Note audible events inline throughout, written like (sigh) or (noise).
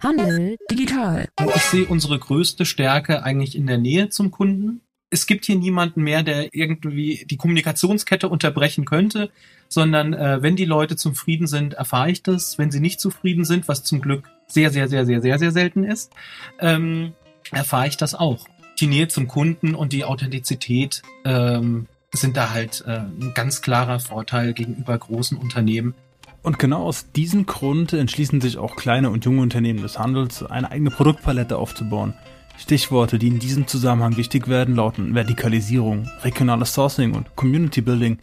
Handel digital. Ich sehe unsere größte Stärke eigentlich in der Nähe zum Kunden. Es gibt hier niemanden mehr, der irgendwie die Kommunikationskette unterbrechen könnte, sondern äh, wenn die Leute zufrieden sind, erfahre ich das. Wenn sie nicht zufrieden sind, was zum Glück sehr, sehr, sehr, sehr, sehr, sehr selten ist, ähm, erfahre ich das auch. Die Nähe zum Kunden und die Authentizität ähm, sind da halt äh, ein ganz klarer Vorteil gegenüber großen Unternehmen. Und genau aus diesem Grund entschließen sich auch kleine und junge Unternehmen des Handels, eine eigene Produktpalette aufzubauen. Stichworte, die in diesem Zusammenhang wichtig werden, lauten Vertikalisierung, regionales Sourcing und Community Building.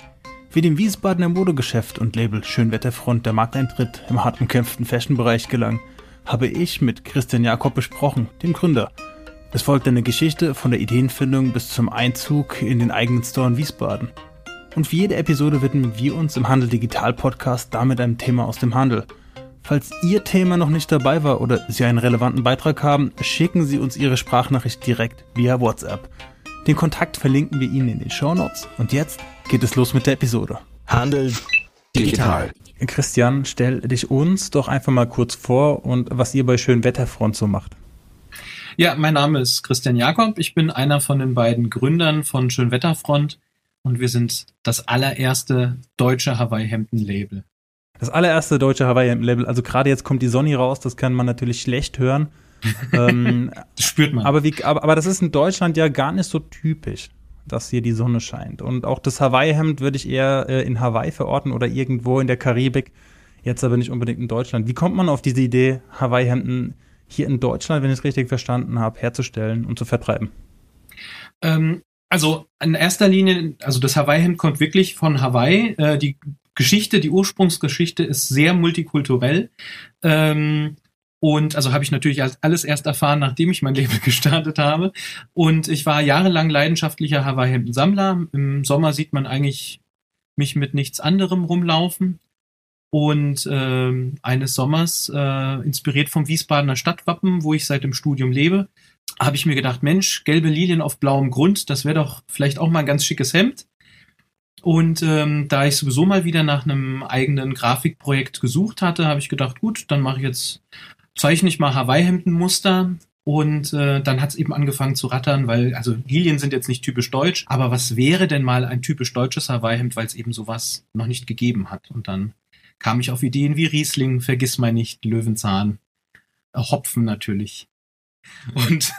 Wie dem Wiesbadener Modegeschäft und Label Schönwetterfront der Markteintritt im hart umkämpften Fashion-Bereich gelang, habe ich mit Christian Jakob besprochen, dem Gründer. Es folgt eine Geschichte von der Ideenfindung bis zum Einzug in den eigenen Store in Wiesbaden. Und für jede Episode widmen wir uns im Handel Digital Podcast damit einem Thema aus dem Handel. Falls Ihr Thema noch nicht dabei war oder Sie einen relevanten Beitrag haben, schicken Sie uns Ihre Sprachnachricht direkt via WhatsApp. Den Kontakt verlinken wir Ihnen in den Show Notes. Und jetzt geht es los mit der Episode. Handel digital. Christian, stell dich uns doch einfach mal kurz vor und was ihr bei Schönwetterfront so macht. Ja, mein Name ist Christian Jakob. Ich bin einer von den beiden Gründern von Schönwetterfront und wir sind das allererste deutsche Hawaii-Hemden-Label. Das allererste deutsche Hawaii-Hemden-Label. Also gerade jetzt kommt die Sonny raus, das kann man natürlich schlecht hören. (laughs) ähm, das spürt man. Aber, wie, aber, aber das ist in Deutschland ja gar nicht so typisch, dass hier die Sonne scheint. Und auch das Hawaii-Hemd würde ich eher äh, in Hawaii verorten oder irgendwo in der Karibik. Jetzt aber nicht unbedingt in Deutschland. Wie kommt man auf diese Idee, Hawaii-Hemden hier in Deutschland, wenn ich es richtig verstanden habe, herzustellen und zu vertreiben? Ähm, also in erster Linie, also das Hawaii-Hemd kommt wirklich von Hawaii. Äh, die Geschichte, die Ursprungsgeschichte ist sehr multikulturell. Ähm, und also habe ich natürlich alles erst erfahren, nachdem ich mein Leben (laughs) gestartet habe. Und ich war jahrelang leidenschaftlicher Hawaii-Hemden-Sammler. Im Sommer sieht man eigentlich mich mit nichts anderem rumlaufen. Und ähm, eines Sommers, äh, inspiriert vom Wiesbadener Stadtwappen, wo ich seit dem Studium lebe, habe ich mir gedacht, Mensch, gelbe Lilien auf blauem Grund, das wäre doch vielleicht auch mal ein ganz schickes Hemd. Und ähm, da ich sowieso mal wieder nach einem eigenen Grafikprojekt gesucht hatte, habe ich gedacht, gut, dann mache ich jetzt, zeichne ich mal Hawaii-Hemdenmuster. Und äh, dann hat es eben angefangen zu rattern, weil, also Lilien sind jetzt nicht typisch deutsch, aber was wäre denn mal ein typisch deutsches Hawaii-Hemd, weil es eben sowas noch nicht gegeben hat. Und dann kam ich auf Ideen wie Riesling, Vergiss mal nicht, Löwenzahn, äh, Hopfen natürlich. Und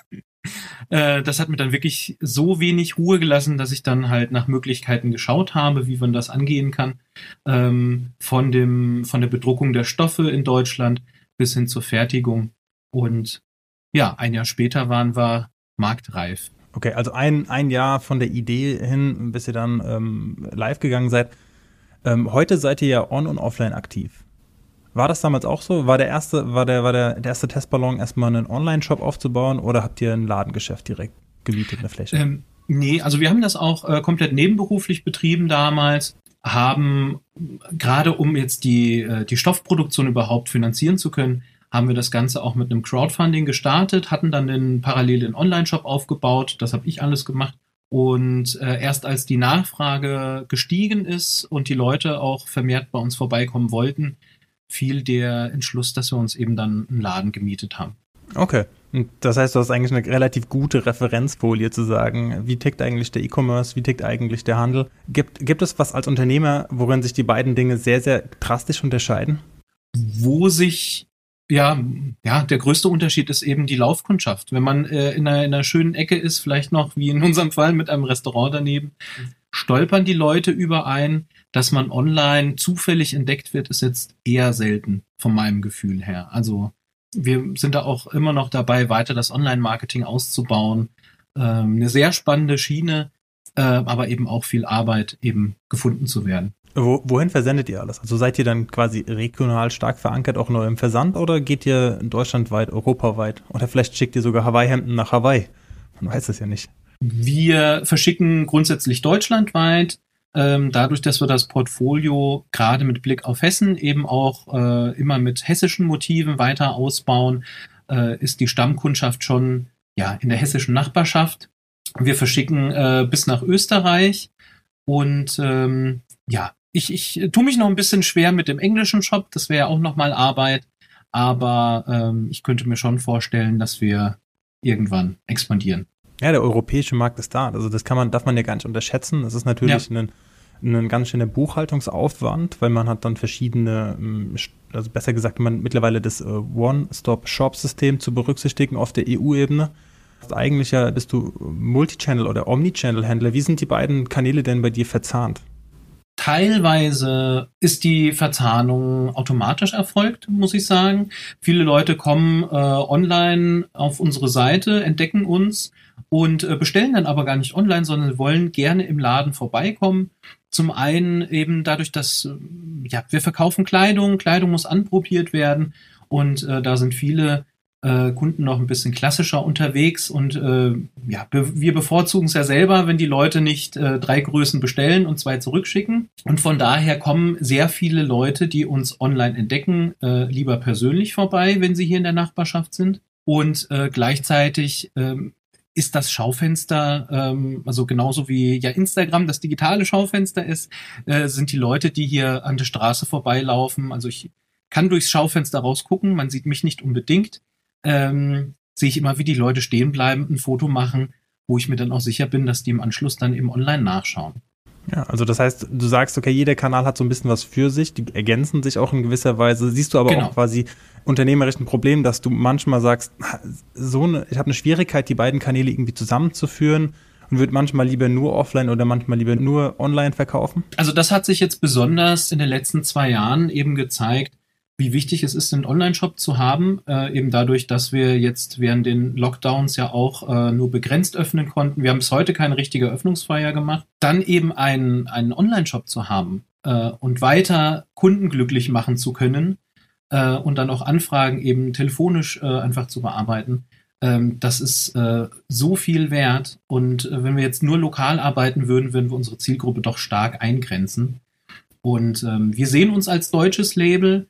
äh, das hat mir dann wirklich so wenig Ruhe gelassen, dass ich dann halt nach Möglichkeiten geschaut habe, wie man das angehen kann. Ähm, von, dem, von der Bedruckung der Stoffe in Deutschland bis hin zur Fertigung. Und ja, ein Jahr später waren wir marktreif. Okay, also ein, ein Jahr von der Idee hin, bis ihr dann ähm, live gegangen seid. Ähm, heute seid ihr ja on und offline aktiv. War das damals auch so? War der erste, war der, war der, der erste Testballon erstmal einen Online-Shop aufzubauen oder habt ihr ein Ladengeschäft direkt gemietet, eine Fläche? Ähm, nee, also wir haben das auch äh, komplett nebenberuflich betrieben damals, haben gerade um jetzt die, äh, die Stoffproduktion überhaupt finanzieren zu können, haben wir das Ganze auch mit einem Crowdfunding gestartet, hatten dann den parallel den Online-Shop aufgebaut, das habe ich alles gemacht. Und äh, erst als die Nachfrage gestiegen ist und die Leute auch vermehrt bei uns vorbeikommen wollten, fiel der Entschluss, dass wir uns eben dann einen Laden gemietet haben. Okay. Und das heißt, du hast eigentlich eine relativ gute Referenzfolie zu sagen, wie tickt eigentlich der E-Commerce, wie tickt eigentlich der Handel. Gibt, gibt es was als Unternehmer, worin sich die beiden Dinge sehr, sehr drastisch unterscheiden? Wo sich ja, ja, der größte Unterschied ist eben die Laufkundschaft. Wenn man äh, in, einer, in einer schönen Ecke ist, vielleicht noch wie in unserem Fall mit einem Restaurant daneben, stolpern die Leute überein, dass man online zufällig entdeckt wird, ist jetzt eher selten von meinem Gefühl her. Also wir sind da auch immer noch dabei, weiter das Online-Marketing auszubauen. Ähm, eine sehr spannende Schiene, äh, aber eben auch viel Arbeit, eben gefunden zu werden. Wo, wohin versendet ihr alles? Also seid ihr dann quasi regional stark verankert, auch nur im Versand, oder geht ihr deutschlandweit, europaweit? Oder vielleicht schickt ihr sogar Hawaii-Hemden nach Hawaii? Man weiß es ja nicht. Wir verschicken grundsätzlich deutschlandweit dadurch, dass wir das Portfolio gerade mit Blick auf Hessen eben auch äh, immer mit hessischen Motiven weiter ausbauen, äh, ist die Stammkundschaft schon ja in der hessischen Nachbarschaft. Wir verschicken äh, bis nach Österreich und ähm, ja, ich, ich tue mich noch ein bisschen schwer mit dem englischen Shop, das wäre ja auch nochmal Arbeit. aber ähm, ich könnte mir schon vorstellen, dass wir irgendwann expandieren. Ja, der europäische Markt ist da. Also das kann man, darf man ja gar nicht unterschätzen. Das ist natürlich ja. ein, ein ganz schöner Buchhaltungsaufwand, weil man hat dann verschiedene, ähm, also besser gesagt, man mittlerweile das äh, One-Stop-Shop-System zu berücksichtigen auf der EU-Ebene. Eigentlich ja bist du Multichannel oder Omnichannel-Händler. Wie sind die beiden Kanäle denn bei dir verzahnt? Teilweise ist die Verzahnung automatisch erfolgt, muss ich sagen. Viele Leute kommen äh, online auf unsere Seite, entdecken uns und äh, bestellen dann aber gar nicht online, sondern wollen gerne im Laden vorbeikommen. Zum einen eben dadurch, dass äh, ja, wir verkaufen Kleidung, Kleidung muss anprobiert werden und äh, da sind viele äh, Kunden noch ein bisschen klassischer unterwegs und äh, ja, be wir bevorzugen es ja selber, wenn die Leute nicht äh, drei Größen bestellen und zwei zurückschicken. Und von daher kommen sehr viele Leute, die uns online entdecken, äh, lieber persönlich vorbei, wenn sie hier in der Nachbarschaft sind. Und äh, gleichzeitig ähm, ist das Schaufenster, ähm, also genauso wie ja Instagram das digitale Schaufenster ist, äh, sind die Leute, die hier an der Straße vorbeilaufen. Also ich kann durchs Schaufenster rausgucken, man sieht mich nicht unbedingt. Ähm, sehe ich immer, wie die Leute stehen bleiben, ein Foto machen, wo ich mir dann auch sicher bin, dass die im Anschluss dann eben online nachschauen. Ja, also das heißt, du sagst, okay, jeder Kanal hat so ein bisschen was für sich, die ergänzen sich auch in gewisser Weise. Siehst du aber genau. auch quasi unternehmerisch ein Problem, dass du manchmal sagst, so eine, ich habe eine Schwierigkeit, die beiden Kanäle irgendwie zusammenzuführen und würde manchmal lieber nur offline oder manchmal lieber nur online verkaufen? Also das hat sich jetzt besonders in den letzten zwei Jahren eben gezeigt, wie wichtig es ist, einen Online-Shop zu haben, äh, eben dadurch, dass wir jetzt während den Lockdowns ja auch äh, nur begrenzt öffnen konnten. Wir haben bis heute keine richtige Öffnungsfeier gemacht. Dann eben einen, einen Online-Shop zu haben äh, und weiter Kunden glücklich machen zu können äh, und dann auch Anfragen eben telefonisch äh, einfach zu bearbeiten. Ähm, das ist äh, so viel wert. Und wenn wir jetzt nur lokal arbeiten würden, würden wir unsere Zielgruppe doch stark eingrenzen. Und ähm, wir sehen uns als deutsches Label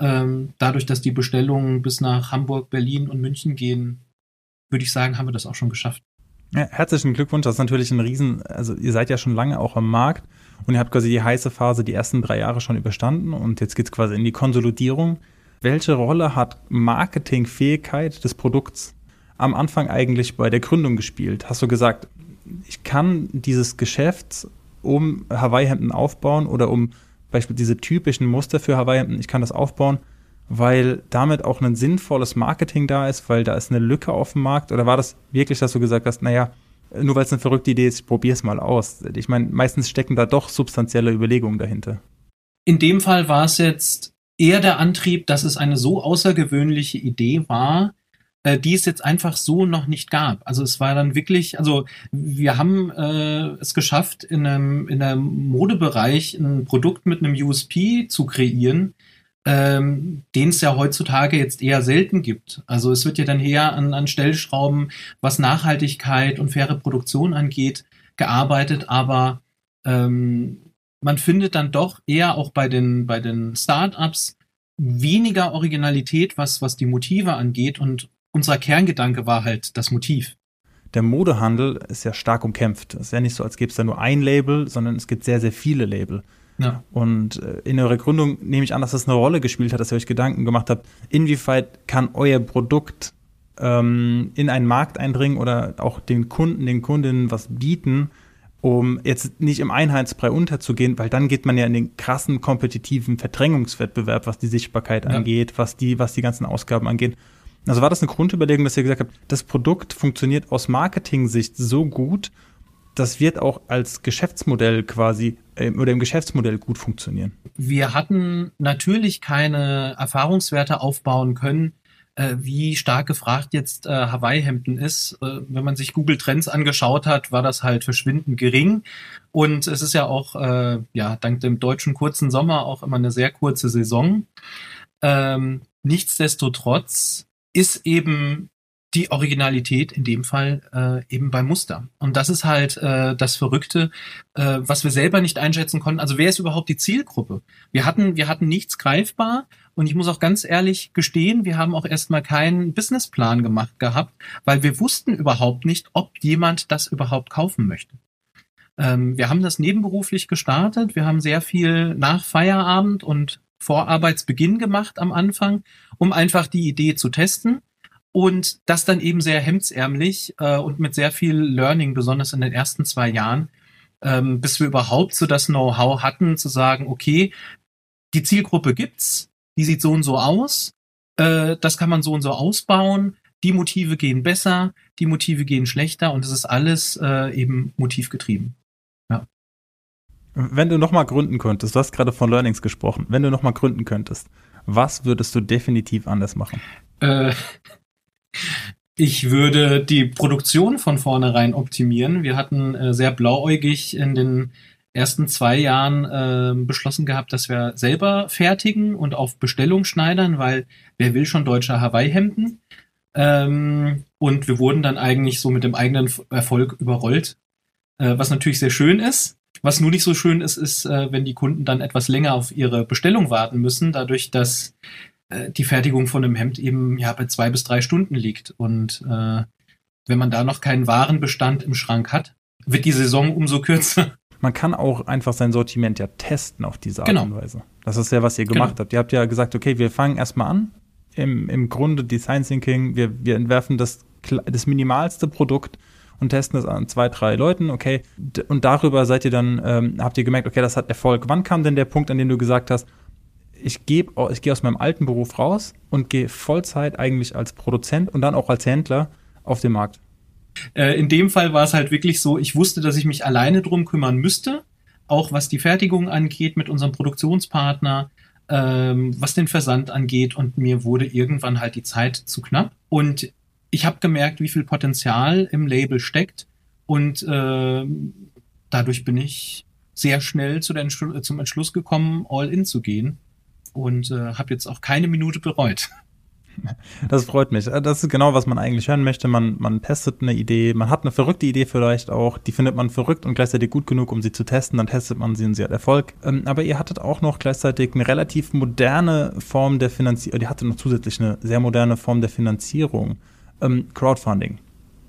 ähm, dadurch, dass die Bestellungen bis nach Hamburg, Berlin und München gehen, würde ich sagen, haben wir das auch schon geschafft. Ja, herzlichen Glückwunsch. Das ist natürlich ein Riesen, also ihr seid ja schon lange auch am Markt und ihr habt quasi die heiße Phase die ersten drei Jahre schon überstanden und jetzt geht es quasi in die Konsolidierung. Welche Rolle hat Marketingfähigkeit des Produkts am Anfang eigentlich bei der Gründung gespielt? Hast du gesagt, ich kann dieses Geschäft um Hawaii-Hemden aufbauen oder um beispielsweise diese typischen Muster für Hawaii, ich kann das aufbauen, weil damit auch ein sinnvolles Marketing da ist, weil da ist eine Lücke auf dem Markt? Oder war das wirklich, dass du gesagt hast, naja, nur weil es eine verrückte Idee ist, ich probiere es mal aus? Ich meine, meistens stecken da doch substanzielle Überlegungen dahinter. In dem Fall war es jetzt eher der Antrieb, dass es eine so außergewöhnliche Idee war, äh, die es jetzt einfach so noch nicht gab. Also es war dann wirklich, also wir haben äh, es geschafft, in einem, in einem Modebereich ein Produkt mit einem USP zu kreieren, ähm, den es ja heutzutage jetzt eher selten gibt. Also es wird ja dann eher an, an Stellschrauben, was Nachhaltigkeit und faire Produktion angeht, gearbeitet, aber ähm, man findet dann doch eher auch bei den, bei den Startups weniger Originalität, was, was die Motive angeht und unser Kerngedanke war halt das Motiv. Der Modehandel ist ja stark umkämpft. Es ist ja nicht so, als gäbe es da nur ein Label, sondern es gibt sehr, sehr viele Label. Ja. Und äh, in eurer Gründung nehme ich an, dass das eine Rolle gespielt hat, dass ihr euch Gedanken gemacht habt, inwieweit kann euer Produkt ähm, in einen Markt eindringen oder auch den Kunden, den Kundinnen was bieten, um jetzt nicht im Einheitsbrei unterzugehen, weil dann geht man ja in den krassen kompetitiven Verdrängungswettbewerb, was die Sichtbarkeit ja. angeht, was die, was die ganzen Ausgaben angeht. Also war das eine Grundüberlegung, dass ihr gesagt habt, das Produkt funktioniert aus Marketing-Sicht so gut, das wird auch als Geschäftsmodell quasi äh, oder im Geschäftsmodell gut funktionieren. Wir hatten natürlich keine Erfahrungswerte aufbauen können, äh, wie stark gefragt jetzt äh, Hawaii-Hemden ist. Äh, wenn man sich Google Trends angeschaut hat, war das halt verschwindend gering. Und es ist ja auch, äh, ja, dank dem deutschen kurzen Sommer auch immer eine sehr kurze Saison. Ähm, nichtsdestotrotz ist eben die Originalität in dem Fall äh, eben beim Muster. Und das ist halt äh, das Verrückte, äh, was wir selber nicht einschätzen konnten. Also wer ist überhaupt die Zielgruppe? Wir hatten, wir hatten nichts greifbar und ich muss auch ganz ehrlich gestehen, wir haben auch erstmal keinen Businessplan gemacht gehabt, weil wir wussten überhaupt nicht, ob jemand das überhaupt kaufen möchte. Ähm, wir haben das nebenberuflich gestartet. Wir haben sehr viel nach Feierabend und vor Arbeitsbeginn gemacht am Anfang, um einfach die Idee zu testen. Und das dann eben sehr hemdsärmlich äh, und mit sehr viel Learning, besonders in den ersten zwei Jahren, ähm, bis wir überhaupt so das Know-how hatten, zu sagen, okay, die Zielgruppe gibt's, die sieht so und so aus, äh, das kann man so und so ausbauen, die Motive gehen besser, die Motive gehen schlechter und es ist alles äh, eben motivgetrieben. Wenn du nochmal gründen könntest, du hast gerade von Learnings gesprochen, wenn du nochmal gründen könntest, was würdest du definitiv anders machen? Äh, (laughs) ich würde die Produktion von vornherein optimieren. Wir hatten äh, sehr blauäugig in den ersten zwei Jahren äh, beschlossen gehabt, dass wir selber fertigen und auf Bestellung schneidern, weil wer will schon deutsche Hawaii-Hemden? Ähm, und wir wurden dann eigentlich so mit dem eigenen Erfolg überrollt, äh, was natürlich sehr schön ist. Was nur nicht so schön ist, ist, äh, wenn die Kunden dann etwas länger auf ihre Bestellung warten müssen, dadurch, dass äh, die Fertigung von einem Hemd eben ja bei zwei bis drei Stunden liegt. Und äh, wenn man da noch keinen Warenbestand im Schrank hat, wird die Saison umso kürzer. Man kann auch einfach sein Sortiment ja testen auf diese Art Genau. und Weise. Das ist ja, was ihr gemacht Genau. habt. Ihr habt ja gesagt, okay, wir fangen erstmal an. Im, Im Grunde Design Thinking, wir, wir entwerfen das, das minimalste Produkt und testen es an zwei, drei Leuten, okay. Und darüber seid ihr dann, ähm, habt ihr gemerkt, okay, das hat Erfolg. Wann kam denn der Punkt, an dem du gesagt hast, ich gebe, ich gehe aus meinem alten Beruf raus und gehe Vollzeit eigentlich als Produzent und dann auch als Händler auf den Markt? Äh, in dem Fall war es halt wirklich so, ich wusste, dass ich mich alleine drum kümmern müsste, auch was die Fertigung angeht mit unserem Produktionspartner, ähm, was den Versand angeht und mir wurde irgendwann halt die Zeit zu knapp und ich habe gemerkt, wie viel Potenzial im Label steckt und ähm, dadurch bin ich sehr schnell zu der zum Entschluss gekommen, all in zu gehen und äh, habe jetzt auch keine Minute bereut. (laughs) Das freut mich. Äh, Das ist genau, was man eigentlich hören möchte. Man, man testet eine Idee, man hat eine verrückte Idee vielleicht auch, die findet man verrückt und gleichzeitig gut genug, um sie zu testen, dann testet man sie und sie hat Erfolg. Ähm, aber ihr hattet auch noch gleichzeitig eine relativ moderne Form der Finanzierung, ihr hattet noch zusätzlich eine sehr moderne Form der Finanzierung, ähm, Crowdfunding.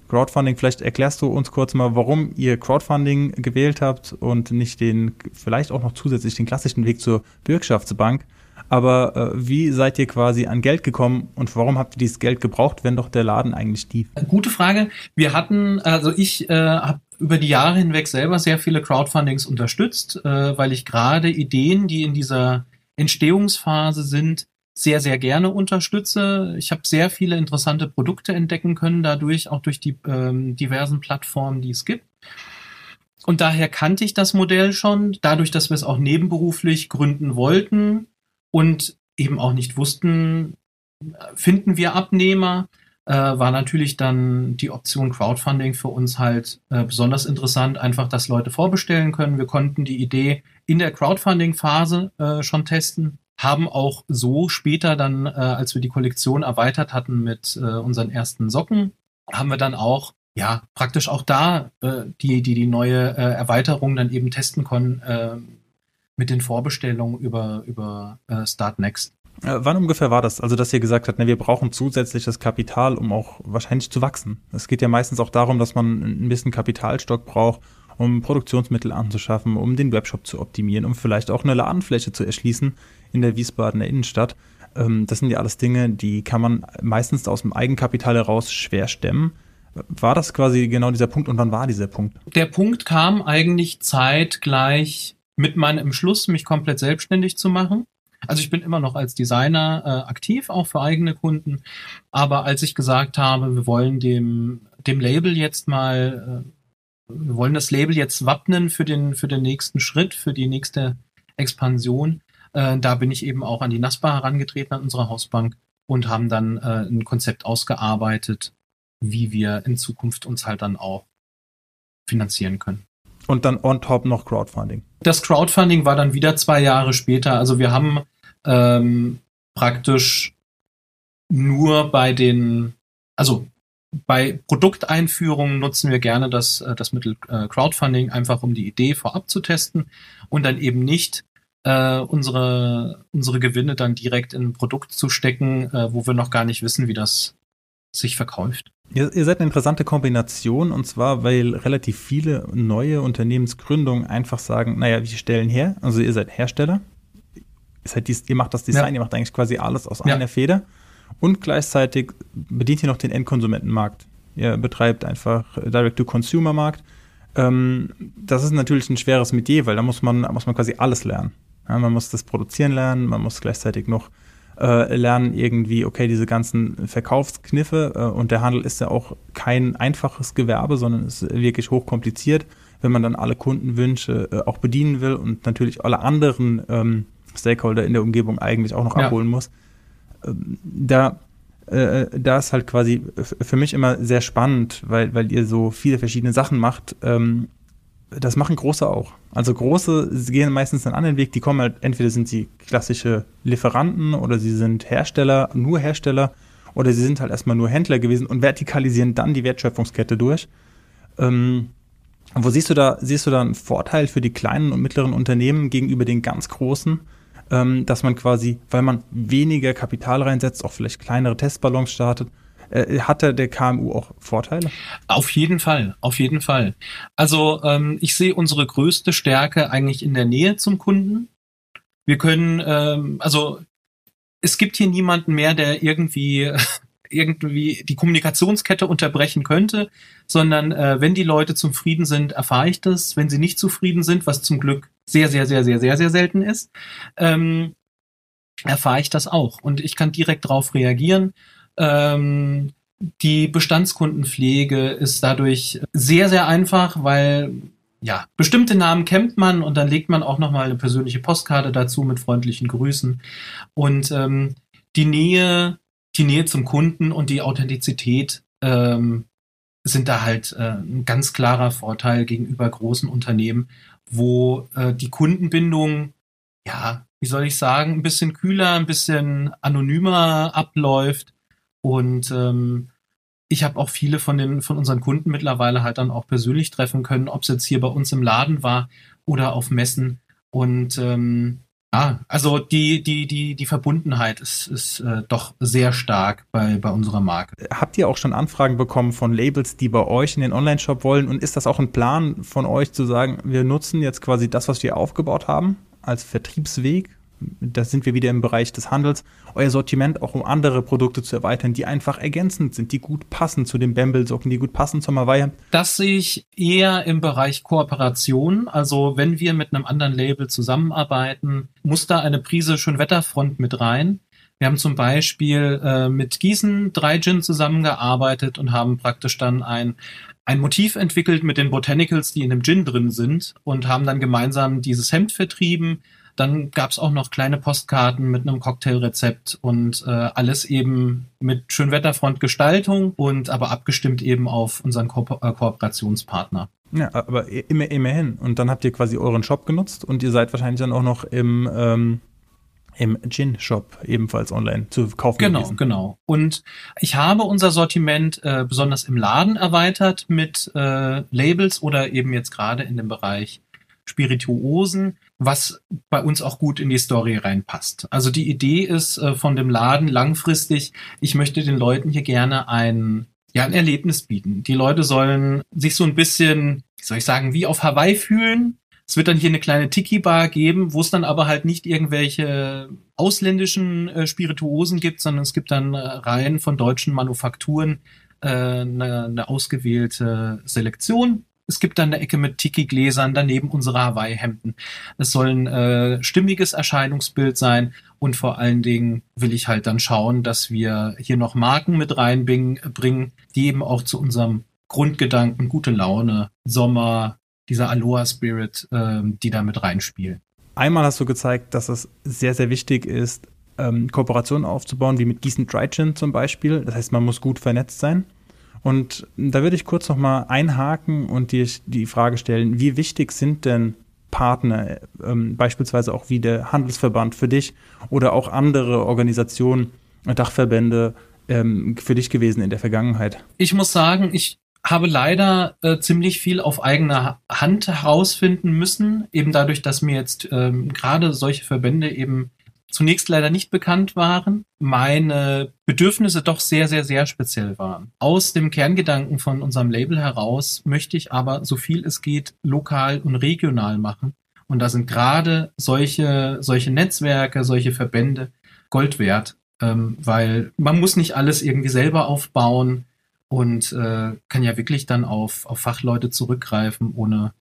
Crowdfunding, vielleicht erklärst du uns kurz mal, warum ihr Crowdfunding gewählt habt und nicht den, vielleicht auch noch zusätzlich den klassischen Weg zur Bürgschaftsbank. Aber äh, wie seid ihr quasi an Geld gekommen und warum habt ihr dieses Geld gebraucht, wenn doch der Laden eigentlich lief? Gute Frage. Wir hatten, also ich äh, habe über die Jahre hinweg selber sehr viele Crowdfundings unterstützt, äh, weil ich gerade Ideen, die in dieser Entstehungsphase sind, sehr, sehr gerne unterstütze. Ich habe sehr viele interessante Produkte entdecken können, dadurch auch durch die ähm, diversen Plattformen, die es gibt. Und daher kannte ich das Modell schon, dadurch, dass wir es auch nebenberuflich gründen wollten und eben auch nicht wussten, finden wir Abnehmer, äh, war natürlich dann die Option Crowdfunding für uns halt äh, besonders interessant, einfach, dass Leute vorbestellen können. Wir konnten die Idee in der Crowdfunding-Phase äh, schon testen, haben auch so später dann, äh, als wir die Kollektion erweitert hatten mit äh, unseren ersten Socken, haben wir dann auch ja praktisch auch da äh, die die die neue äh, Erweiterung dann eben testen konnten äh, mit den Vorbestellungen über über äh, Start Next. Äh, wann ungefähr war das? Also, dass ihr gesagt habt, ne, wir brauchen zusätzliches Kapital, um auch wahrscheinlich zu wachsen. Es geht ja meistens auch darum, dass man ein bisschen Kapitalstock braucht, um Produktionsmittel anzuschaffen, um den Webshop zu optimieren, um vielleicht auch eine Ladenfläche zu erschließen in der Wiesbadener Innenstadt. Ähm, das sind ja alles Dinge, die kann man meistens aus dem Eigenkapital heraus schwer stemmen. War das quasi genau dieser Punkt und wann war dieser Punkt? Der Punkt kam eigentlich zeitgleich mit meinem Entschluss, mich komplett selbstständig zu machen. Also ich bin immer noch als Designer äh, aktiv, auch für eigene Kunden. Aber als ich gesagt habe, wir wollen dem, dem Label jetzt mal, äh, wir wollen das Label jetzt wappnen für den, für den nächsten Schritt, für die nächste Expansion, äh, da bin ich eben auch an die NASPA herangetreten, an unsere Hausbank, und haben dann äh, ein Konzept ausgearbeitet, wie wir in Zukunft uns halt dann auch finanzieren können. Und dann on top noch Crowdfunding. Das Crowdfunding war dann wieder zwei Jahre später. Also wir haben ähm, praktisch nur bei den, also bei Produkteinführungen nutzen wir gerne das, äh, das Mittel äh, Crowdfunding, einfach um die Idee vorab zu testen und dann eben nicht äh, unsere, unsere Gewinne dann direkt in ein Produkt zu stecken, äh, wo wir noch gar nicht wissen, wie das sich verkauft. Ihr, ihr seid eine interessante Kombination und zwar, weil relativ viele neue Unternehmensgründungen einfach sagen, naja, wir stellen her, also ihr seid Hersteller, ist halt dies, ihr macht das Design, Ja. ihr macht eigentlich quasi alles aus Ja. einer Feder und gleichzeitig bedient ihr noch den Endkonsumentenmarkt. Ihr betreibt einfach Direct-to-Consumer-Markt. Ähm, das ist natürlich ein schweres Metier, weil da muss man, muss man quasi alles lernen. Ja, man muss das produzieren lernen, man muss gleichzeitig noch äh, lernen irgendwie, okay, diese ganzen Verkaufskniffe äh, und der Handel ist ja auch kein einfaches Gewerbe, sondern ist wirklich hochkompliziert, wenn man dann alle Kundenwünsche äh, auch bedienen will und natürlich alle anderen ähm, Stakeholder in der Umgebung eigentlich auch noch Ja. abholen muss. Ähm, da äh, da ist halt quasi für mich immer sehr spannend, weil, weil ihr so viele verschiedene Sachen macht. Ähm, das machen Große auch. Also Große gehen meistens einen anderen Weg. Die kommen halt, entweder sind sie klassische Lieferanten oder sie sind Hersteller, nur Hersteller, oder sie sind halt erstmal nur Händler gewesen und vertikalisieren dann die Wertschöpfungskette durch. Ähm, wo siehst du da, siehst du da einen Vorteil für die kleinen und mittleren Unternehmen gegenüber den ganz großen? ähm, dass man quasi, weil man weniger Kapital reinsetzt, auch vielleicht kleinere Testballons startet, hat da der KMU auch Vorteile? Auf jeden Fall, auf jeden Fall. Also ähm, ich sehe unsere größte Stärke eigentlich in der Nähe zum Kunden. Wir können, ähm, also es gibt hier niemanden mehr, der irgendwie (laughs) irgendwie die Kommunikationskette unterbrechen könnte, sondern äh, wenn die Leute zufrieden sind, erfahre ich das. Wenn sie nicht zufrieden sind, was zum Glück sehr, sehr, sehr, sehr, sehr, sehr selten ist, ähm, erfahre ich das auch. Und ich kann direkt darauf reagieren. Ähm, die Bestandskundenpflege ist dadurch sehr, sehr einfach, weil ja, bestimmte Namen kennt man und dann legt man auch nochmal eine persönliche Postkarte dazu mit freundlichen Grüßen. Und ähm, die Nähe, die Nähe zum Kunden und die Authentizität ähm, sind da halt äh, ein ganz klarer Vorteil gegenüber großen Unternehmen, wo äh, die Kundenbindung, ja, wie soll ich sagen, ein bisschen kühler, ein bisschen anonymer abläuft. Und ähm, ich habe auch viele von den von unseren Kunden mittlerweile halt dann auch persönlich treffen können, ob es jetzt hier bei uns im Laden war oder auf Messen. Und ähm, ja, also die die die die Verbundenheit ist ist äh, doch sehr stark bei bei unserer Marke. Habt ihr auch schon Anfragen bekommen von Labels, die bei euch in den Online-Shop wollen? Und ist das auch ein Plan von euch zu sagen, wir nutzen jetzt quasi das, was wir aufgebaut haben, als Vertriebsweg? Da sind wir wieder im Bereich des Handels. Euer Sortiment auch um andere Produkte zu erweitern, die einfach ergänzend sind, die gut passen zu den Bamble-Socken, die gut passen zum Hawaii. Das sehe ich eher im Bereich Kooperation. Also wenn wir mit einem anderen Label zusammenarbeiten, muss da eine Prise Schönwetterfront mit rein. Wir haben zum Beispiel äh, mit Gießen drei Gin zusammengearbeitet und haben praktisch dann ein, ein Motiv entwickelt mit den Botanicals, die in dem Gin drin sind und haben dann gemeinsam dieses Hemd vertrieben. Dann gab es auch noch kleine Postkarten mit einem Cocktailrezept und äh, alles eben mit Schönwetterfront-Gestaltung und aber abgestimmt eben auf unseren Ko äh, Kooperationspartner. Ja, aber immer, immerhin. Und dann habt ihr quasi euren Shop genutzt und ihr seid wahrscheinlich dann auch noch im, ähm, im Gin-Shop ebenfalls online zu kaufen Genau, gewesen. genau. Und ich habe unser Sortiment äh, besonders im Laden erweitert mit äh, Labels oder eben jetzt gerade in dem Bereich Spirituosen, was bei uns auch gut in die Story reinpasst. Also die Idee ist äh, von dem Laden langfristig, ich möchte den Leuten hier gerne ein, ja, ein Erlebnis bieten. Die Leute sollen sich so ein bisschen, wie soll ich sagen, wie auf Hawaii fühlen. Es wird dann hier eine kleine Tiki-Bar geben, wo es dann aber halt nicht irgendwelche ausländischen äh, Spirituosen gibt, sondern es gibt dann äh, Reihen von deutschen Manufakturen äh, eine, eine ausgewählte Selektion. Es gibt dann eine Ecke mit Tiki-Gläsern, daneben unsere Hawaii-Hemden. Es soll ein äh, stimmiges Erscheinungsbild sein und vor allen Dingen will ich halt dann schauen, dass wir hier noch Marken mit reinbringen, bringen, die eben auch zu unserem Grundgedanken, gute Laune, Sommer, dieser Aloha-Spirit, ähm, die da mit reinspielen. Einmal hast du gezeigt, dass es sehr, sehr wichtig ist, ähm, Kooperationen aufzubauen, wie mit Gießen Dry Gin zum Beispiel. Das heißt, man muss gut vernetzt sein. Und da würde ich kurz noch mal einhaken und dir die Frage stellen, wie wichtig sind denn Partner, ähm, beispielsweise auch wie der Handelsverband für dich oder auch andere Organisationen, Dachverbände ähm, für dich gewesen in der Vergangenheit? Ich muss sagen, ich habe leider äh, ziemlich viel auf eigene Hand herausfinden müssen, eben dadurch, dass mir jetzt ähm, gerade solche Verbände eben zunächst leider nicht bekannt waren, meine Bedürfnisse doch sehr, sehr, sehr speziell waren. Aus dem Kerngedanken von unserem Label heraus möchte ich aber so viel es geht lokal und regional machen Und da sind gerade solche, solche Netzwerke, solche Verbände Gold wert, ähm, weil man muss nicht alles irgendwie selber aufbauen und äh, kann ja wirklich dann auf, auf Fachleute zurückgreifen, ohne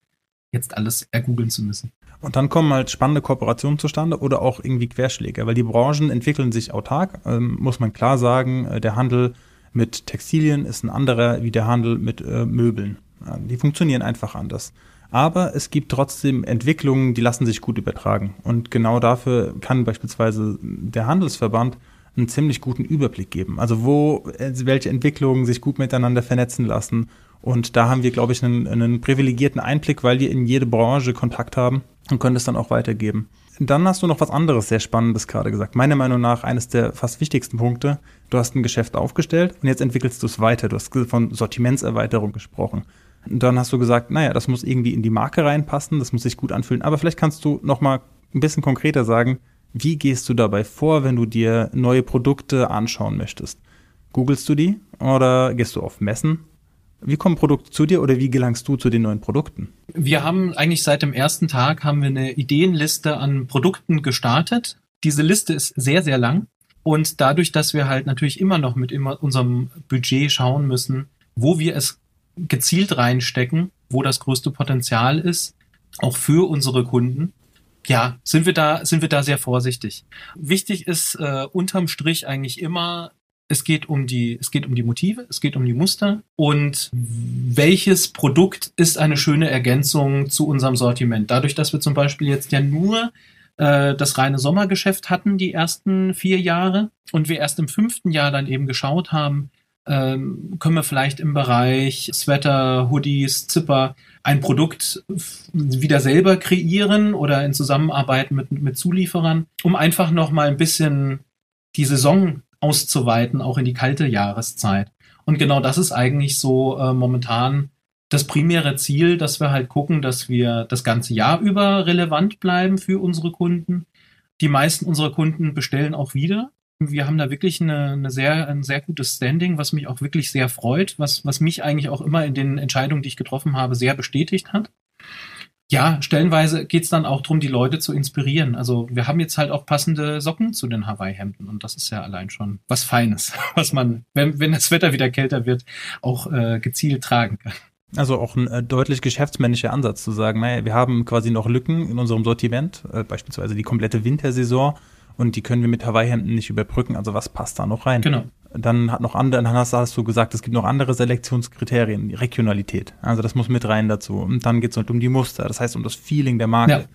jetzt alles ergoogeln zu müssen. Und dann kommen halt spannende Kooperationen zustande oder auch irgendwie Querschläge, weil die Branchen entwickeln sich autark, ähm, muss man klar sagen. Äh, der Handel mit Textilien ist ein anderer wie der Handel mit äh, Möbeln. Die funktionieren einfach anders. Aber es gibt trotzdem Entwicklungen, die lassen sich gut übertragen. Und genau dafür kann beispielsweise der Handelsverband einen ziemlich guten Überblick geben. Also wo äh, welche Entwicklungen sich gut miteinander vernetzen lassen. Und da haben wir, glaube ich, einen, einen privilegierten Einblick, weil wir in jede Branche Kontakt haben und können es dann auch weitergeben. Dann hast du noch was anderes sehr Spannendes gerade gesagt. Meiner Meinung nach eines der fast wichtigsten Punkte. Du hast ein Geschäft aufgestellt und jetzt entwickelst du es weiter. Du hast von Sortimentserweiterung gesprochen. Und dann hast du gesagt, naja, das muss irgendwie in die Marke reinpassen, das muss sich gut anfühlen. Aber vielleicht kannst du noch mal ein bisschen konkreter sagen, wie gehst du dabei vor, wenn du dir neue Produkte anschauen möchtest? Googlest du die oder gehst du auf Messen? Wie kommen Produkte zu dir oder wie gelangst du zu den neuen Produkten? Wir haben eigentlich seit dem ersten Tag haben wir eine Ideenliste an Produkten gestartet. Diese Liste ist sehr, sehr lang. Und dadurch, dass wir halt natürlich immer noch mit immer unserem Budget schauen müssen, wo wir es gezielt reinstecken, wo das größte Potenzial ist, auch für unsere Kunden, ja, sind wir da, sind wir da sehr vorsichtig. Wichtig ist äh, unterm Strich eigentlich immer, es geht um die, es geht um die Motive, es geht um die Muster und welches Produkt ist eine schöne Ergänzung zu unserem Sortiment. Dadurch, dass wir zum Beispiel jetzt ja nur äh, das reine Sommergeschäft hatten, die ersten vier Jahre, und wir erst im fünften Jahr dann eben geschaut haben, ähm, können wir vielleicht im Bereich Sweater, Hoodies, Zipper ein Produkt wieder selber kreieren oder in Zusammenarbeit mit, mit Zulieferern, um einfach noch mal ein bisschen die Saison auszuweiten, auch in die kalte Jahreszeit. Und genau das ist eigentlich so äh, momentan das primäre Ziel, dass wir halt gucken, dass wir das ganze Jahr über relevant bleiben für unsere Kunden. Die meisten unserer Kunden bestellen auch wieder. Wir haben da wirklich eine, eine sehr, ein sehr gutes Standing, was mich auch wirklich sehr freut, was, was mich eigentlich auch immer in den Entscheidungen, die ich getroffen habe, sehr bestätigt hat. Ja, stellenweise geht es dann auch darum, die Leute zu inspirieren. Also wir haben jetzt halt auch passende Socken zu den Hawaii-Hemden und das ist ja allein schon was Feines, (laughs) was man, wenn, wenn das Wetter wieder kälter wird, auch äh, gezielt tragen kann. Also auch ein äh, deutlich geschäftsmännischer Ansatz zu sagen, naja, wir haben quasi noch Lücken in unserem Sortiment, äh, beispielsweise die komplette Wintersaison und die können wir mit Hawaii-Hemden nicht überbrücken. Also was passt da noch rein? Genau. Dann hat noch andere, dann hast, hast, du gesagt, es gibt noch andere Selektionskriterien, die Regionalität. Also das muss mit rein dazu. Und dann geht es halt um die Muster, das heißt um das Feeling der Marke.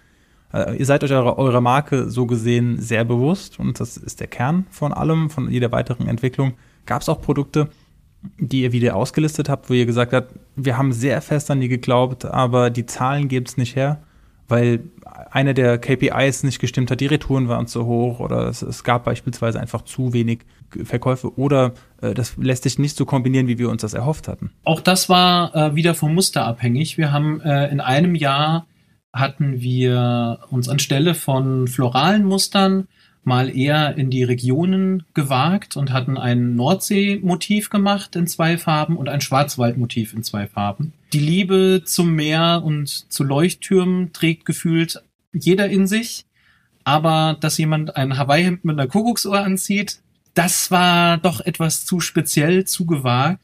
Ja. Äh, ihr seid euch eurer, eurer Marke so gesehen sehr bewusst und das ist der Kern von allem, von jeder weiteren Entwicklung. Gab es auch Produkte, die ihr wieder ausgelistet habt, wo ihr gesagt habt, wir haben sehr fest an die geglaubt, aber die Zahlen geben es nicht her? Weil eine der KPIs nicht gestimmt hat, die Retouren waren zu hoch oder es, es gab beispielsweise einfach zu wenig Verkäufe oder äh, das lässt sich nicht so kombinieren, wie wir uns das erhofft hatten. Auch das war äh, wieder vom Muster abhängig. Wir haben äh, in einem Jahr hatten wir uns anstelle von floralen Mustern mal eher in die Regionen gewagt und hatten ein Nordsee-Motiv gemacht in zwei Farben und ein Schwarzwald-Motiv in zwei Farben. Die Liebe zum Meer und zu Leuchttürmen trägt gefühlt jeder in sich. Aber dass jemand ein Hawaii-Hemd mit einer Kuckucksuhr anzieht, das war doch etwas zu speziell, zu gewagt.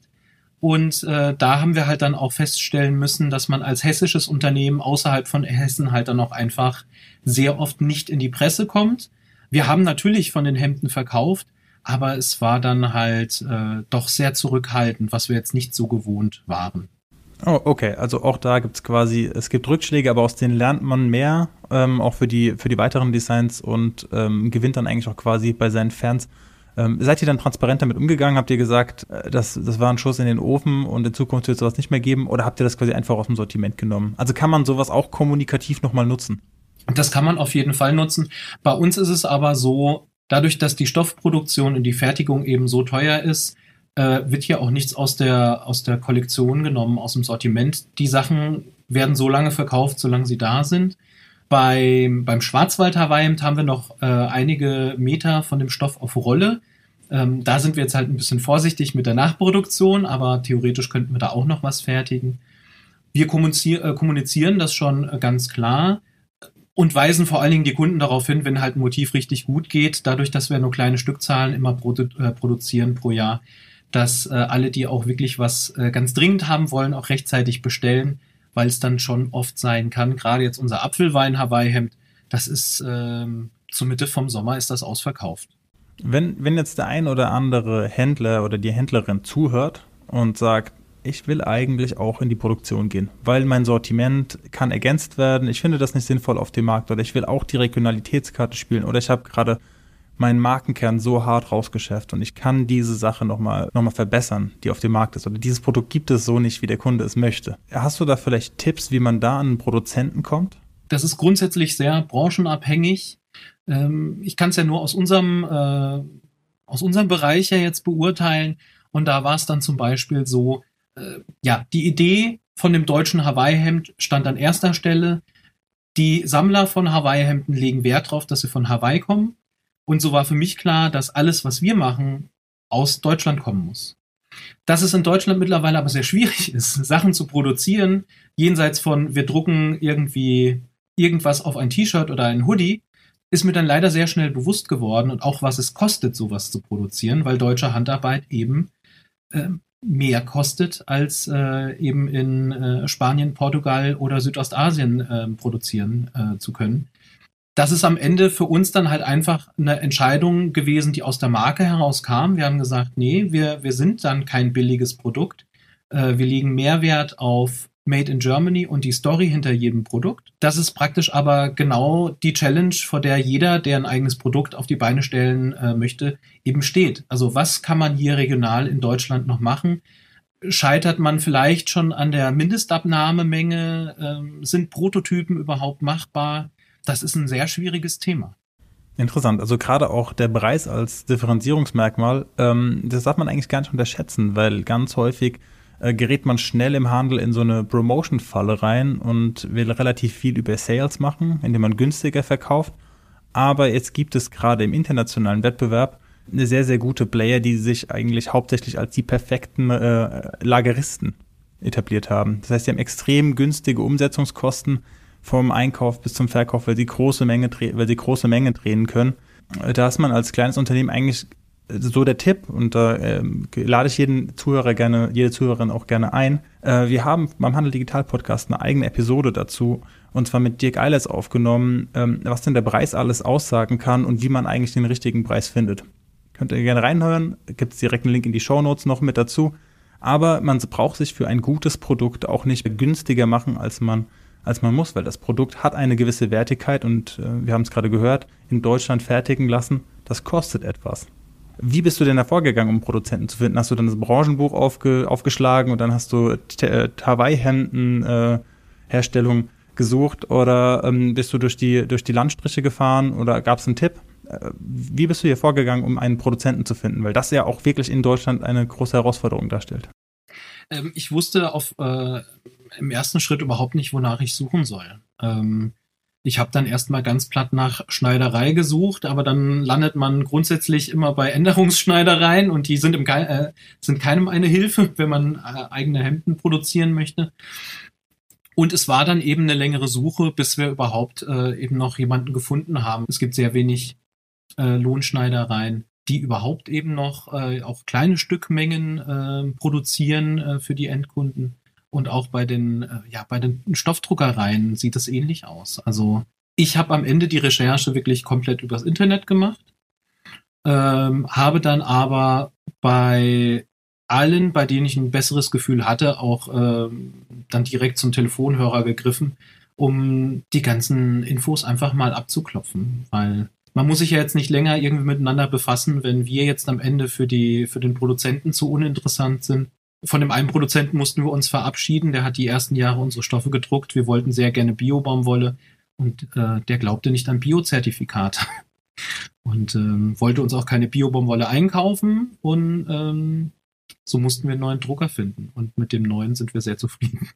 Und äh, da haben wir halt dann auch feststellen müssen, dass man als hessisches Unternehmen außerhalb von Hessen halt dann auch einfach sehr oft nicht in die Presse kommt wir haben natürlich von den Hemden verkauft, aber es war dann halt äh, doch sehr zurückhaltend, was wir jetzt nicht so gewohnt waren. Oh, okay. Also auch da gibt es quasi, es gibt Rückschläge, aber aus denen lernt man mehr, ähm, auch für die, für die weiteren Designs und ähm, gewinnt dann eigentlich auch quasi bei seinen Fans. Ähm, seid ihr dann transparent damit umgegangen? Habt ihr gesagt, äh, das, das war ein Schuss in den Ofen und in Zukunft wird es sowas nicht mehr geben? Oder habt ihr das quasi einfach aus dem Sortiment genommen? Also kann man sowas auch kommunikativ nochmal nutzen? Das kann man auf jeden Fall nutzen. Bei uns ist es aber so, dadurch, dass die Stoffproduktion und die Fertigung eben so teuer ist, äh, wird hier auch nichts aus der, aus der Kollektion genommen, aus dem Sortiment. Die Sachen werden so lange verkauft, solange sie da sind. Beim, beim Schwarzwald Hawaii haben wir noch äh, einige Meter von dem Stoff auf Rolle. Ähm, da sind wir jetzt halt ein bisschen vorsichtig mit der Nachproduktion, aber theoretisch könnten wir da auch noch was fertigen. Wir kommunizieren, äh, kommunizieren das schon äh, ganz klar und weisen vor allen Dingen die Kunden darauf hin, wenn halt ein Motiv richtig gut geht, dadurch, dass wir nur kleine Stückzahlen immer produ äh, produzieren pro Jahr, dass äh, alle, die auch wirklich was äh, ganz dringend haben wollen, auch rechtzeitig bestellen, weil es dann schon oft sein kann, gerade jetzt unser Apfelwein Hawaii-Hemd, das ist ähm, zur Mitte vom Sommer ist das ausverkauft. Wenn, wenn jetzt der ein oder andere Händler oder die Händlerin zuhört und sagt, ich will eigentlich auch in die Produktion gehen, weil mein Sortiment kann ergänzt werden. Ich finde das nicht sinnvoll auf dem Markt oder ich will auch die Regionalitätskarte spielen oder ich habe gerade meinen Markenkern so hart rausgeschäft und ich kann diese Sache nochmal noch mal verbessern, die auf dem Markt ist oder dieses Produkt gibt es so nicht, wie der Kunde es möchte. Hast du da vielleicht Tipps, wie man da an einen Produzenten kommt? Das ist grundsätzlich sehr branchenabhängig. Ähm, ich kann es ja nur aus unserem, äh, aus unserem Bereich ja jetzt beurteilen. Und da war es dann zum Beispiel so, äh, ja, die Idee von dem deutschen Hawaii-Hemd stand an erster Stelle. Die Sammler von Hawaii-Hemden legen Wert darauf, dass sie von Hawaii kommen. Und so war für mich klar, dass alles, was wir machen, aus Deutschland kommen muss. Dass es in Deutschland mittlerweile aber sehr schwierig ist, (laughs) Sachen zu produzieren, jenseits von wir drucken irgendwie irgendwas auf ein T-Shirt oder ein Hoodie, ist mir dann leider sehr schnell bewusst geworden und auch was es kostet, sowas zu produzieren, weil deutsche Handarbeit eben äh, mehr kostet, als äh, eben in äh, Spanien, Portugal oder Südostasien äh, produzieren zu können. Das ist am Ende für uns dann halt einfach eine Entscheidung gewesen, die aus der Marke herauskam. Wir haben gesagt, nee, wir, wir sind dann kein billiges Produkt. Äh, wir legen Mehrwert auf Made in Germany und die Story hinter jedem Produkt. Das ist praktisch aber genau die Challenge, vor der jeder, der ein eigenes Produkt auf die Beine stellen äh, möchte, eben steht. Also was kann man hier regional in Deutschland noch machen? Scheitert man vielleicht schon an der Mindestabnahmemenge? Ähm, sind Prototypen überhaupt machbar? Das ist ein sehr schwieriges Thema. Interessant. Also gerade auch der Preis als Differenzierungsmerkmal, ähm, das darf man eigentlich gar nicht unterschätzen, weil ganz häufig äh, gerät man schnell im Handel in so eine Promotion-Falle rein und will relativ viel über Sales machen, indem man günstiger verkauft. Aber jetzt gibt es gerade im internationalen Wettbewerb eine sehr, sehr gute Player, die sich eigentlich hauptsächlich als die perfekten äh, Lageristen etabliert haben. Das heißt, sie haben extrem günstige Umsetzungskosten vom Einkauf bis zum Verkauf, weil sie große Menge, weil sie große Mengen drehen können. Da ist man als kleines Unternehmen eigentlich so der Tipp und da äh, lade ich jeden Zuhörer gerne, jede Zuhörerin auch gerne ein. Äh, wir haben beim Handel Digital Podcast eine eigene Episode dazu und zwar mit Dirk Eilers aufgenommen, ähm, was denn der Preis alles aussagen kann und wie man eigentlich den richtigen Preis findet. Könnt ihr gerne reinhören, gibt es direkt einen Link in die Show Notes noch mit dazu. Aber man braucht sich für ein gutes Produkt auch nicht günstiger machen, als man als man muss, weil das Produkt hat eine gewisse Wertigkeit und äh, wir haben es gerade gehört, in Deutschland fertigen lassen, das kostet etwas. Wie bist du denn da vorgegangen, um Produzenten zu finden? Hast du dann das Branchenbuch aufge, aufgeschlagen und dann hast du äh, Hawaii-Hemden-Herstellung äh, gesucht oder ähm, bist du durch die, durch die Landstriche gefahren oder gab es einen Tipp? Äh, wie bist du hier vorgegangen, um einen Produzenten zu finden? Weil das ja auch wirklich in Deutschland eine große Herausforderung darstellt. Ähm, ich wusste auf, äh, im ersten Schritt überhaupt nicht, wonach ich suchen soll. Ähm, ich habe dann erstmal ganz platt nach Schneiderei gesucht, aber dann landet man grundsätzlich immer bei (laughs) Änderungsschneidereien und die sind, im, äh, sind keinem eine Hilfe, (laughs) wenn man äh, eigene Hemden produzieren möchte. Und es war dann eben eine längere Suche, bis wir überhaupt äh, eben noch jemanden gefunden haben. Es gibt sehr wenig äh, Lohnschneidereien, die überhaupt eben noch äh, auch kleine Stückmengen äh, produzieren äh, für die Endkunden. Und auch bei den, äh, ja, bei den Stoffdruckereien sieht es ähnlich aus. Also ich habe am Ende die Recherche wirklich komplett übers Internet gemacht, ähm, habe dann aber bei allen, bei denen ich ein besseres Gefühl hatte, auch ähm, dann direkt zum Telefonhörer gegriffen, um die ganzen Infos einfach mal abzuklopfen, weil man muss sich ja jetzt nicht länger irgendwie miteinander befassen, wenn wir jetzt am Ende für die für den Produzenten zu uninteressant sind von dem einen Produzenten mussten wir uns verabschieden. Der hat die ersten Jahre unsere Stoffe gedruckt. Wir wollten sehr gerne Bio-Baumwolle und äh, der glaubte nicht an Bio-Zertifikate (laughs) und ähm, wollte uns auch keine Bio-Baumwolle einkaufen und ähm, so mussten wir einen neuen Drucker finden und mit dem neuen sind wir sehr zufrieden.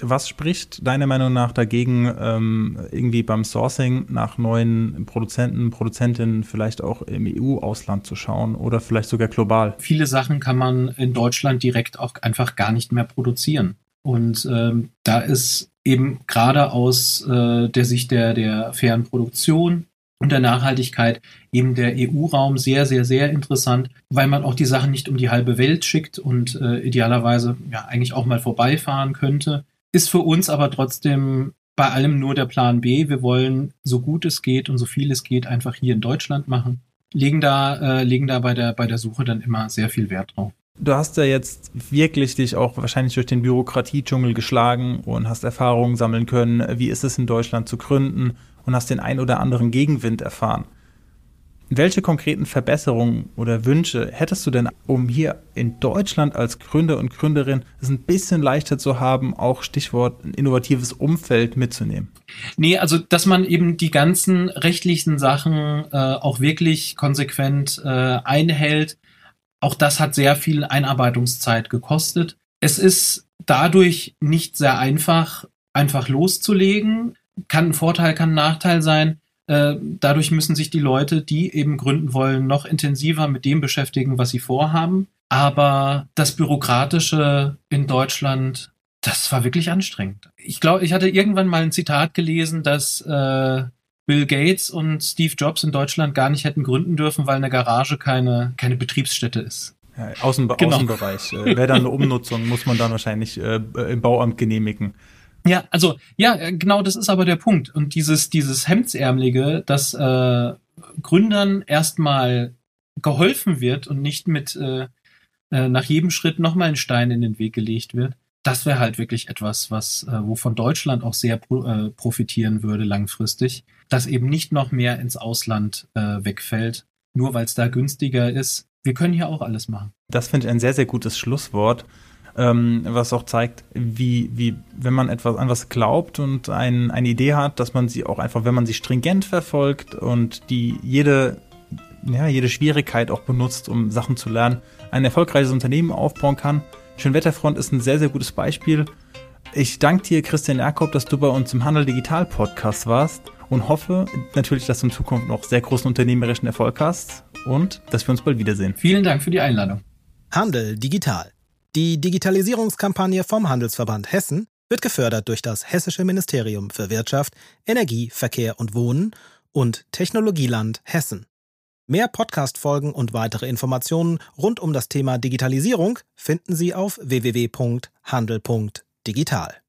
Was spricht deiner Meinung nach dagegen, ähm, irgendwie beim Sourcing nach neuen Produzenten, Produzentinnen vielleicht auch im EU-Ausland zu schauen oder vielleicht sogar global? Viele Sachen kann man in Deutschland direkt auch einfach gar nicht mehr produzieren. Und ähm, da ist eben gerade aus äh, der Sicht der, der fairen Produktion und der Nachhaltigkeit eben der EU-Raum sehr, sehr, sehr interessant, weil man auch die Sachen nicht um die halbe Welt schickt und äh, idealerweise ja eigentlich auch mal vorbeifahren könnte. Ist für uns aber trotzdem bei allem nur der Plan B. Wir wollen so gut es geht und so viel es geht einfach hier in Deutschland machen. Legen da, äh, legen da bei der, bei der Suche dann immer sehr viel Wert drauf. Du hast ja jetzt wirklich dich auch wahrscheinlich durch den Bürokratiedschungel geschlagen und hast Erfahrungen sammeln können. Wie ist es in Deutschland zu gründen? Und hast den ein oder anderen Gegenwind erfahren. Welche konkreten Verbesserungen oder Wünsche hättest du denn, um hier in Deutschland als Gründer und Gründerin es ein bisschen leichter zu haben, auch Stichwort ein innovatives Umfeld mitzunehmen? Nee, also dass man eben die ganzen rechtlichen Sachen äh, auch wirklich konsequent äh, einhält, auch das hat sehr viel Einarbeitungszeit gekostet. Es ist dadurch nicht sehr einfach, einfach loszulegen kann ein Vorteil, kann ein Nachteil sein. Äh, dadurch müssen sich die Leute, die eben gründen wollen, noch intensiver mit dem beschäftigen, was sie vorhaben. Aber das Bürokratische in Deutschland, das war wirklich anstrengend. Ich glaube, ich hatte irgendwann mal ein Zitat gelesen, dass äh, Bill Gates und Steve Jobs in Deutschland gar nicht hätten gründen dürfen, weil eine Garage keine, keine Betriebsstätte ist. Ja, Außenbe genau. Außenbereich. Äh, Wäre dann eine (laughs) Umnutzung, muss man dann wahrscheinlich äh, im Bauamt genehmigen. Ja, also ja, genau, das ist aber der Punkt. Und dieses dieses Hemdsärmelige, dass äh, Gründern erstmal geholfen wird und nicht mit äh, äh, nach jedem Schritt nochmal ein Stein in den Weg gelegt wird, das wäre halt wirklich etwas, was äh, wovon Deutschland auch sehr pro, äh, profitieren würde langfristig, dass eben nicht noch mehr ins Ausland äh, wegfällt, nur weil es da günstiger ist. Wir können hier auch alles machen. Das finde ich ein sehr, sehr gutes Schlusswort ähm, was auch zeigt, wie, wie, wenn man etwas an was glaubt und ein, eine Idee hat, dass man sie auch einfach, wenn man sie stringent verfolgt und die jede, ja, jede Schwierigkeit auch benutzt, um Sachen zu lernen, ein erfolgreiches Unternehmen aufbauen kann. Schönwetterfront ist ein sehr, sehr gutes Beispiel. Ich danke dir, Christian Jakob, dass du bei uns im Handel Digital Podcast warst und hoffe natürlich, dass du in Zukunft noch sehr großen unternehmerischen Erfolg hast und dass wir uns bald wiedersehen. Vielen Dank für die Einladung. Handel Digital die Digitalisierungskampagne vom Handelsverband Hessen wird gefördert durch das Hessische Ministerium für Wirtschaft, Energie, Verkehr und Wohnen und Technologieland Hessen. Mehr Podcast-Folgen und weitere Informationen rund um das Thema Digitalisierung finden Sie auf www.handel.digital.